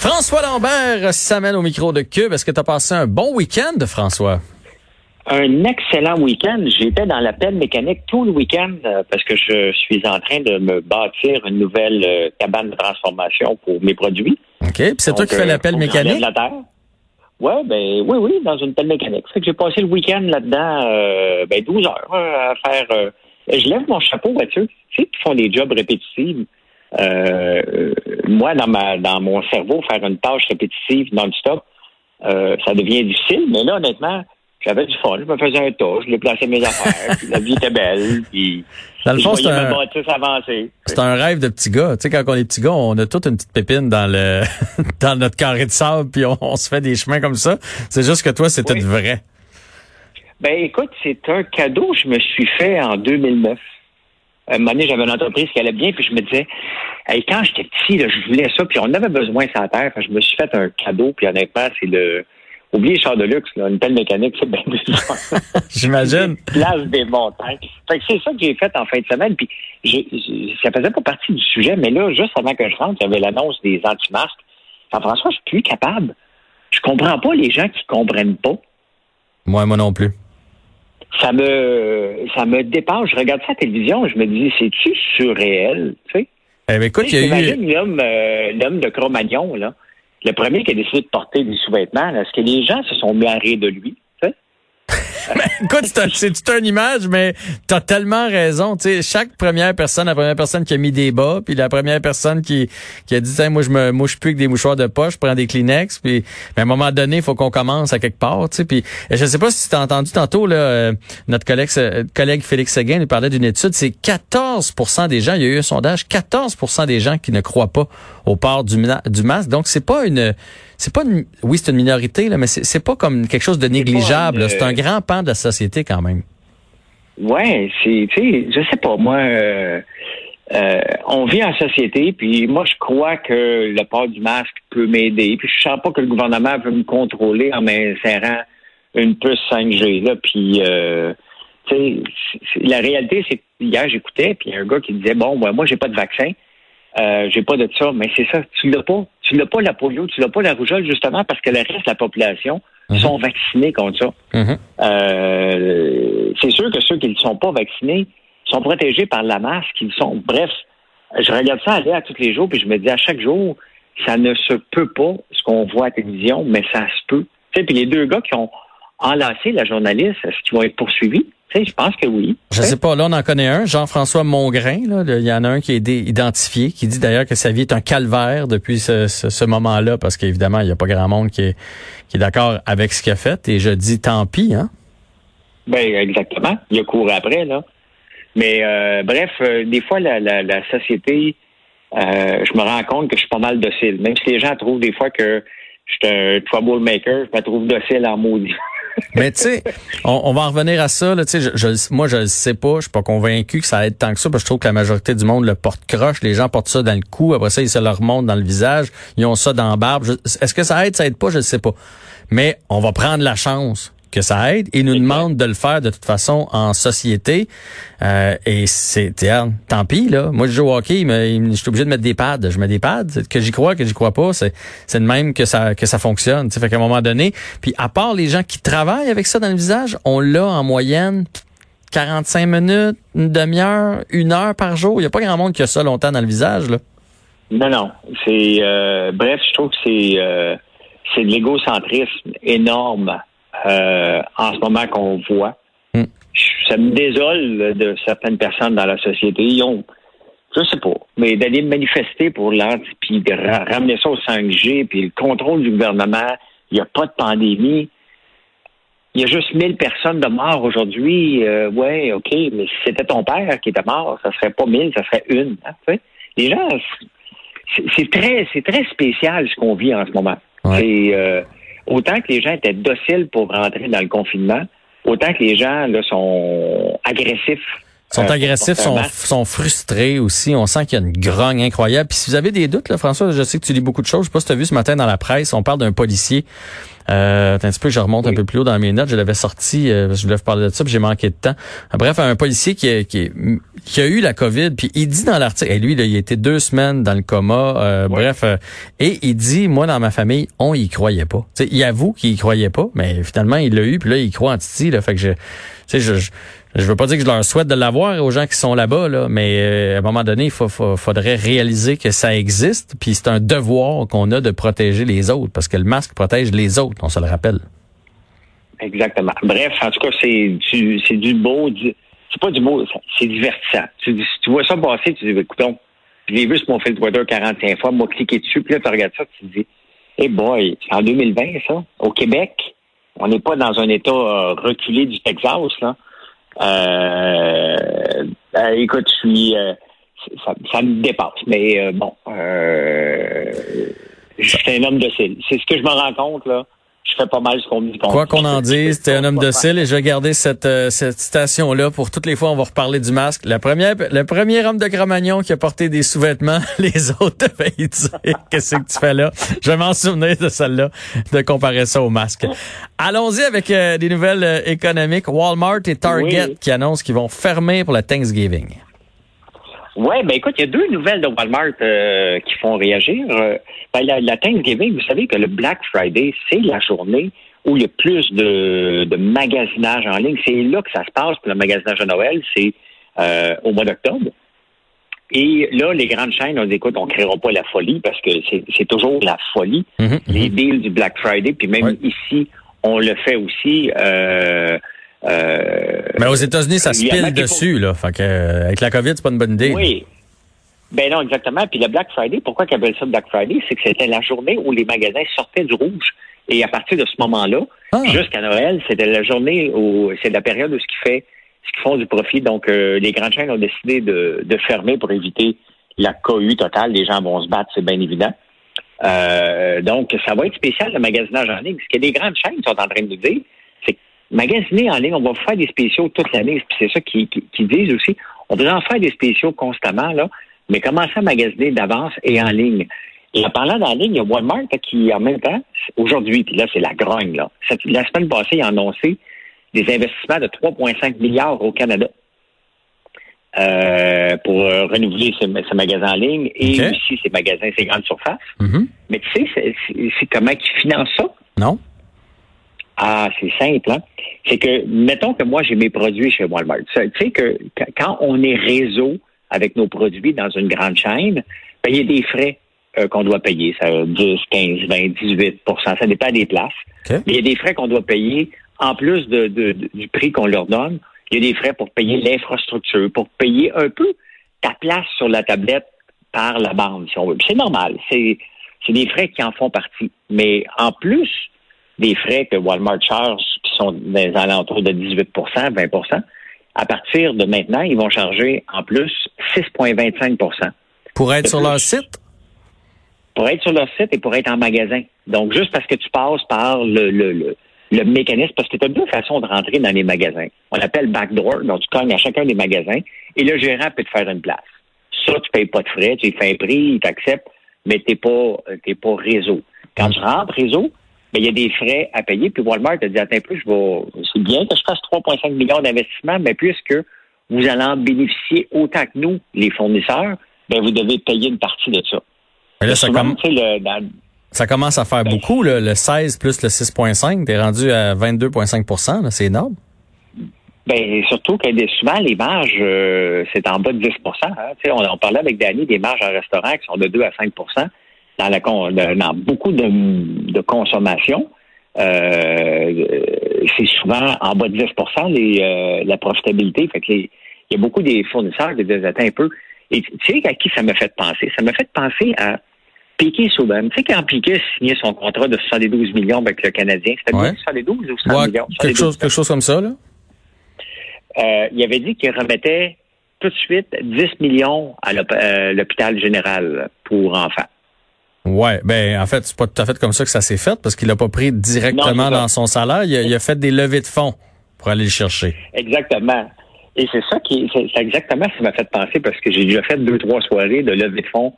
François Lambert s'amène au micro de Cube. Est-ce que tu as passé un bon week-end, François? Un excellent week-end. J'étais dans la pelle mécanique tout le week-end euh, parce que je suis en train de me bâtir une nouvelle euh, cabane de transformation pour mes produits. OK. Puis c'est toi qui fais euh, la pelle mécanique? la terre. Ouais, ben oui, oui, dans une pelle mécanique. Fait que j'ai passé le week-end là-dedans, euh, ben 12 heures euh, à faire. euh, je lève mon chapeau, Mathieu. Tu sais, qui font des jobs répétitifs. Euh, moi, dans ma dans mon cerveau, faire une tâche répétitive non-stop, euh, ça devient difficile. Mais là, honnêtement, j'avais du fun. Je me faisais un tas, je déplaçais mes affaires. puis la vie était belle. Puis Dans le fond, c'est un-. C'est un rêve de petit gars. Tu sais, quand on est petit gars, on a toute une petite pépine dans le dans notre carré de sable, puis on, on se fait des chemins comme ça. C'est juste que toi, c'est Oui. vrai. Ben écoute, c'est un cadeau que je me suis fait en 2009. Un moment donné, j'avais une entreprise qui allait bien, puis je me disais, hey, quand j'étais petit, là, je voulais ça, puis on avait besoin de sa terre. Je me suis fait un cadeau, puis honnêtement, c'est le... Oubliez le char de luxe, là, une pelle mécanique, c'est bien. J'imagine. place des montagnes. Fait que c'est ça que j'ai fait en fin de semaine. Puis j'ai- j'ai- ça faisait pas partie du sujet, mais là, juste avant que je rentre, il y avait l'annonce des anti-masques. Jean-François, je suis plus capable. Je comprends pas les gens qui comprennent pas. Moi, moi non plus. Ça me ça me dépasse. Je regarde ça à la télévision, je me dis, c'est-tu surréel? Tu sais? Eh bien, écoute, il y a eu... L'homme euh, l'homme de Cro-Magnon, là. Le premier qui a décidé de porter des sous-vêtements, là, est-ce que les gens se sont mis à rire de lui? Sais? Écoute, c'est toute une image, mais t'as tellement raison. Sais, chaque première personne, la première personne qui a mis des bas, puis la première personne qui, qui a dit, Tiens, moi, je me mouche plus avec des mouchoirs de poche, je prends des Kleenex, puis à un moment donné, il faut qu'on commence à quelque part. Sais, puis je sais pas si tu as entendu tantôt là, euh, notre collègue, euh, collègue Félix Seguin nous parlait d'une étude. C'est 14% des gens. Il y a eu un sondage, 14% des gens qui ne croient pas au port du, du masque. Donc c'est pas une c'est pas une, oui, c'est une minorité, là, mais c'est pas comme quelque chose de négligeable. une-. C'est un grand pan de la société quand même. Ouais, c'est, je sais pas, moi, euh, euh, on vit en société, puis moi, je crois que le port du masque peut m'aider, puis je sens pas que le gouvernement veut me contrôler en m'insérant une puce 5G, là, puis, euh, la réalité, c'est que hier, j'écoutais, puis il y a un gars qui disait, bon, ben, moi, j'ai pas de vaccin, euh, j'ai pas de ça, mais c'est ça, tu l'as pas. Tu l'as pas la polio, tu l'as pas la rougeole, justement, parce que le reste de la population Mhm. sont vaccinés contre ça. Mhm. Euh, c'est sûr que ceux qui ne sont pas vaccinés sont protégés par la masque. Ils sont. Bref, je regarde ça aller à tous les jours, puis je me dis à chaque jour, ça ne se peut pas ce qu'on voit à la télévision, mais ça se peut. Tu sais, puis les deux gars qui ont enlacé la journaliste, est-ce qu'ils vont être poursuivis? Tu sais, je pense que oui. Je sais pas, là, on en connaît un, Jean-François Mongrain. Là, il y en a un qui est identifié, qui dit d'ailleurs que sa vie est un calvaire depuis ce, ce- ce moment-là, parce qu'évidemment, il n'y a pas grand monde qui est, qui est d'accord avec ce qu'il a fait. Et je dis tant pis, hein? Ben exactement. Il a couru après là. Mais euh, bref, euh, des fois la, la, la société, euh, je me rends compte que je suis pas mal docile. Même si les gens trouvent des fois que je suis un troublemaker, je me trouve docile en maudit. Mais tu sais, on, va en revenir à ça. Là, je, je- moi, je le sais pas. Je suis pas convaincu que ça aide tant que ça, parce que je trouve que la majorité du monde le porte croche. Les gens portent ça dans le cou. Après ça, ils se le remontent dans le visage. Ils ont ça dans la barbe. Est-ce que ça aide, ça aide pas? Je ne sais pas. Mais on va prendre la chance que ça aide et nous demande de le faire de toute façon en société. Euh, et c'est, tiens, tant pis, là. Moi, je joue au hockey, mais je suis obligé de mettre des pads. Je mets des pads. Que j'y crois, que j'y crois pas, c'est, c'est de même que ça, que ça fonctionne. Tu sais, fait qu'à un moment donné, puis à part les gens qui travaillent avec ça dans le visage, on l'a en moyenne 45 minutes, une demi-heure, une heure par jour. Il n'y a pas grand monde qui a ça longtemps dans le visage, là. Non, non. C'est euh, bref, je trouve que c'est euh, c'est de l'égocentrisme énorme euh, en ce moment qu'on voit. Mm. Je- Ça me désole de certaines personnes dans la société. Ils ont, je sais pas, mais d'aller manifester pour l'anti, puis de ra- ramener ça au 5G, puis le contrôle du gouvernement. Il n'y a pas de pandémie. Il y a juste 1000 personnes de morts aujourd'hui. Euh, ouais, OK, mais si c'était ton père qui était mort, ça serait pas 1000, ça serait une. hein. Les gens, c'est- très, très spécial ce qu'on vit en ce moment. Ouais. C'est euh, autant que les gens étaient dociles pour rentrer dans le confinement, autant que les gens là, sont agressifs Sont agressifs, sont, sont frustrés aussi. On sent qu'il y a une grogne incroyable. Puis si vous avez des doutes, là, François, je sais que tu lis beaucoup de choses. Je sais pas si tu as vu ce matin dans la presse, on parle d'un policier. Euh, un petit peu, je remonte un peu plus haut dans mes notes. Je l'avais sorti, euh, je voulais vous parler de ça, puis j'ai manqué de temps. Bref, un policier qui a, qui, qui a eu la COVID, puis il dit dans l'article, et lui, il a été deux semaines dans le coma, euh, bref, euh, et il dit, moi, dans ma famille, on y croyait pas. sais, il avoue qu'il y croyait pas, mais finalement, il l'a eu, puis là, il croit en Titi, là, fait que je, je, je je veux pas dire que je leur souhaite de l'avoir aux gens qui sont là-bas, là, mais euh, à un moment donné, il faudrait réaliser que ça existe, puis c'est un devoir qu'on a de protéger les autres, parce que le masque protège les autres, on se le rappelle. Exactement. Bref, en tout cas, c'est du, du beau, c'est pas du beau, c'est divertissant. Tu, tu vois ça passer, tu dis, écoutons, je l'ai vu sur mon fil Twitter 45 fois, moi, cliquer dessus, puis là, tu regardes ça, tu te dis, hey boy, c'est en 2020, ça, au Québec, on n'est pas dans un état euh, reculé du Texas, là. Euh, ben, écoute, je suis, euh, ça, me dépasse. Mais euh, bon, euh, je suis un homme docile. C'est ce que je me rends compte là je fais pas mal ce qu'on me dit. Quoi qu'on en dise, t'es un homme docile et je vais garder cette, euh, cette citation-là pour toutes les fois on va reparler du masque. La première, le premier homme de Cro-Magnon qui a porté des sous-vêtements, les autres devaient dire qu'est-ce que tu fais là? Je vais m'en souvenir de celle-là, de comparer ça au masque. Allons-y avec euh, des nouvelles euh, économiques. Walmart et Target qui annoncent qu'ils vont fermer pour la Thanksgiving. Oui, ben écoute, il y a deux nouvelles de Walmart euh, qui font réagir. Euh, ben, la, Thanksgiving, vous savez que le Black Friday, c'est la journée où il y a plus de, de magasinage en ligne. C'est là que ça se passe pour le magasinage de Noël, c'est euh, au mois d'octobre. Et là, les grandes chaînes ont dit, écoute, on ne créera pas la folie parce que c'est toujours la folie, mm-hmm, les mm-hmm. deals du Black Friday. Puis même ici, on le fait aussi. Euh, euh, Mais aux États-Unis, ça se pile dessus, là. Fait que, euh, avec la COVID, c'est pas une bonne idée. Oui. Ben non, exactement. Puis le Black Friday, pourquoi qu'ils appellent ça Black Friday? C'est que c'était la journée où les magasins sortaient du rouge. Et à partir de ce moment-là, ah. jusqu'à Noël, c'était la journée où c'est la période où ce qui fait ce qu'ils font du profit. Donc, euh, les grandes chaînes ont décidé de, de, fermer pour éviter la cohue totale. Les gens vont se battre, c'est bien évident. Donc, ça va être spécial le magasinage en ligne. Ce que les grandes chaînes sont en train de nous dire, magasiner en ligne, on va faire des spéciaux toute l'année. C'est ça qu'ils disent aussi. On va en faire des spéciaux constamment, là, mais commencer à magasiner d'avance et en ligne. Et en parlant d'en ligne, il y a Walmart qui, en même temps, aujourd'hui, puis là, c'est la grogne, là. la semaine passée, il a annoncé des investissements de 3,5 milliards au Canada. Euh, pour euh, renouveler ce, magasin en ligne et aussi ces magasins, ces grandes surfaces. Mm-hmm. Mais tu sais, c'est comment ils financent ça? Non. Ah, c'est simple. Hein? C'est que, mettons que moi, j'ai mes produits chez Walmart. Tu sais que quand on est réseau avec nos produits dans une grande chaîne, ben, il y a des frais euh, qu'on doit payer. Ça 10, 15, 20, 18% Ça dépend des places. Mais il y a des frais qu'on doit payer en plus de, du prix qu'on leur donne. Il y a des frais pour payer l'infrastructure, pour payer un peu ta place sur la tablette par la bande, si on veut. C'est normal. C'est des frais qui en font partie. Mais en plus, des frais que Walmart charge, qui sont des alentours de 18% 20% à partir de maintenant, ils vont charger en plus 6,25% Pour être sur leur site? Pour être sur leur site et pour être en magasin. Donc, juste parce que tu passes par le, le, le, mécanisme, parce que tu as deux façons de rentrer dans les magasins. On appelle backdoor, donc tu cognes à chacun des magasins et le gérant peut te faire une place. Ça, tu payes pas de frais, tu fais un prix, il t'accepte, mais tu n'es pas, pas réseau. Quand tu rentres réseau, mais il y a des frais à payer. Puis Walmart a dit, attends un peu, je vais, c'est bien que je fasse 3,5 millions d'investissements, mais puisque vous allez en bénéficier autant que nous, les fournisseurs, ben vous devez payer une partie de ça. là, ça, ça, commence à faire ben, beaucoup, le 16 plus le 6,5, t'es rendu à 22,5% c'est énorme. Ben surtout que souvent les marges, euh, c'est en bas de 10 hein. on, on parlait avec Danny des marges en restaurant qui sont de 2 à 5 dans, la, dans beaucoup de, de consommation, euh, c'est souvent en bas de 10 les, euh, la profitabilité. Fait que il y a beaucoup des fournisseurs qui disent un peu. Et tu sais à qui ça m'a fait penser? Ça m'a fait penser à Piquet Souban. Tu sais quand Piquet signait son contrat de 72 millions avec le Canadien, c'était ouais. 72 ou 100 millions? Quelque chose, quelque chose comme ça, là? Euh, il avait dit qu'il remettait tout de suite 10 millions à euh, l'hôpital général pour enfants. Ouais, ben en fait, c'est pas tout à fait comme ça que ça s'est fait parce qu'il a pas pris directement dans son salaire. Il a, fait des levées de fonds pour aller le chercher. Exactement. Et c'est ça qui, c'est exactement ce qui m'a fait penser parce que j'ai déjà fait deux, trois soirées de levée de fonds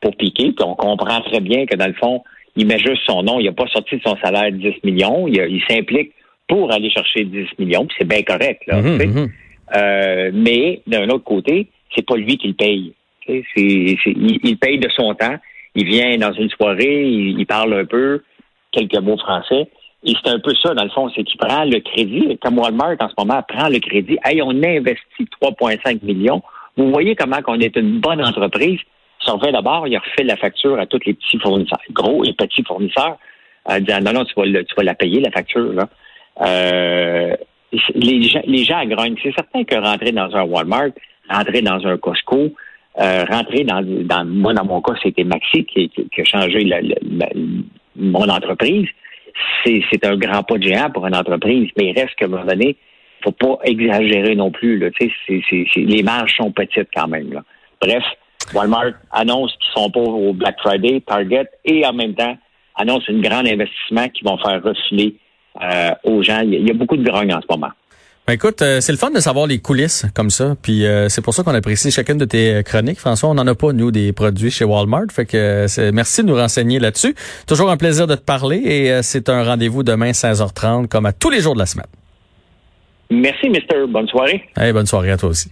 pour piquer, puis on comprend très bien que dans le fond, il met juste son nom, il n'a pas sorti de son salaire 10 millions, il, s'implique pour aller chercher 10 millions, puis c'est bien correct. Là, mhm, mhm. Euh, mais d'un autre côté, c'est pas lui qui le paye. Il, paye de son temps. Il vient dans une soirée, il, parle un peu, quelques mots français. Et c'est un peu ça, dans le fond, c'est qu'il prend le crédit, comme Walmart en ce moment prend le crédit. Hey, on investit 3,5 millions. Vous voyez comment on est une bonne entreprise. Son fait d'abord, il refait la facture à tous les petits fournisseurs, gros et petits fournisseurs, en disant non, non, tu vas, tu vas la payer, la facture. Là. Euh, les, gens, les gens grognent. C'est certain que rentrer dans un Walmart, rentrer dans un Costco, euh, rentrer dans, dans, moi, dans mon cas, c'était Maxi qui, qui, a changé la, mon entreprise. C'est un grand pas de géant pour une entreprise, mais il reste qu'à un moment donné, faut pas exagérer non plus. Là. Les marges sont petites quand même. Là. Bref, Walmart annonce qu'ils sont pas au Black Friday, Target, et en même temps annonce un grand investissement qui vont faire refiler euh, aux gens. Il y, a beaucoup de grogne en ce moment. Ben écoute, euh, c'est le fun de savoir les coulisses comme ça. Puis euh, c'est pour ça qu'on apprécie chacune de tes chroniques. François, on n'en a pas, nous, des produits chez Walmart. Fait que merci de nous renseigner là-dessus. Toujours un plaisir de te parler et c'est un rendez-vous demain 16h30 comme à tous les jours de la semaine. Merci, Mister. Bonne soirée. Hey, bonne soirée à toi aussi.